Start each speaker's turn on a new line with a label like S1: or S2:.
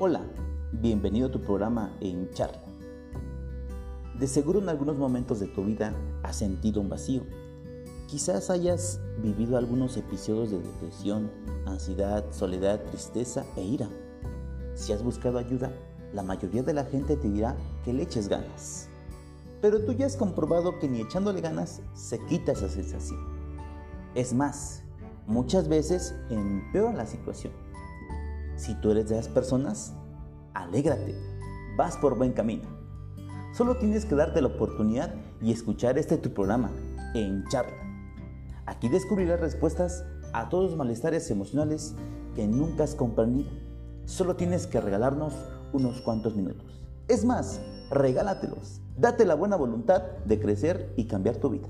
S1: Hola, bienvenido a tu programa En Charla. De seguro en algunos momentos de tu vida has sentido un vacío. Quizás hayas vivido algunos episodios de depresión, ansiedad, soledad, tristeza e ira. Si has buscado ayuda, la mayoría de la gente te dirá que le eches ganas. Pero tú ya has comprobado que ni echándole ganas se quita esa sensación. Es más, muchas veces empeora la situación. Si tú eres de esas personas, alégrate, vas por buen camino. Solo tienes que darte la oportunidad y escuchar este tu programa, En Charla. Aquí descubrirás respuestas a todos los malestares emocionales que nunca has comprendido. Solo tienes que regalarnos unos cuantos minutos. Es más, regálatelos. Date la buena voluntad de crecer y cambiar tu vida.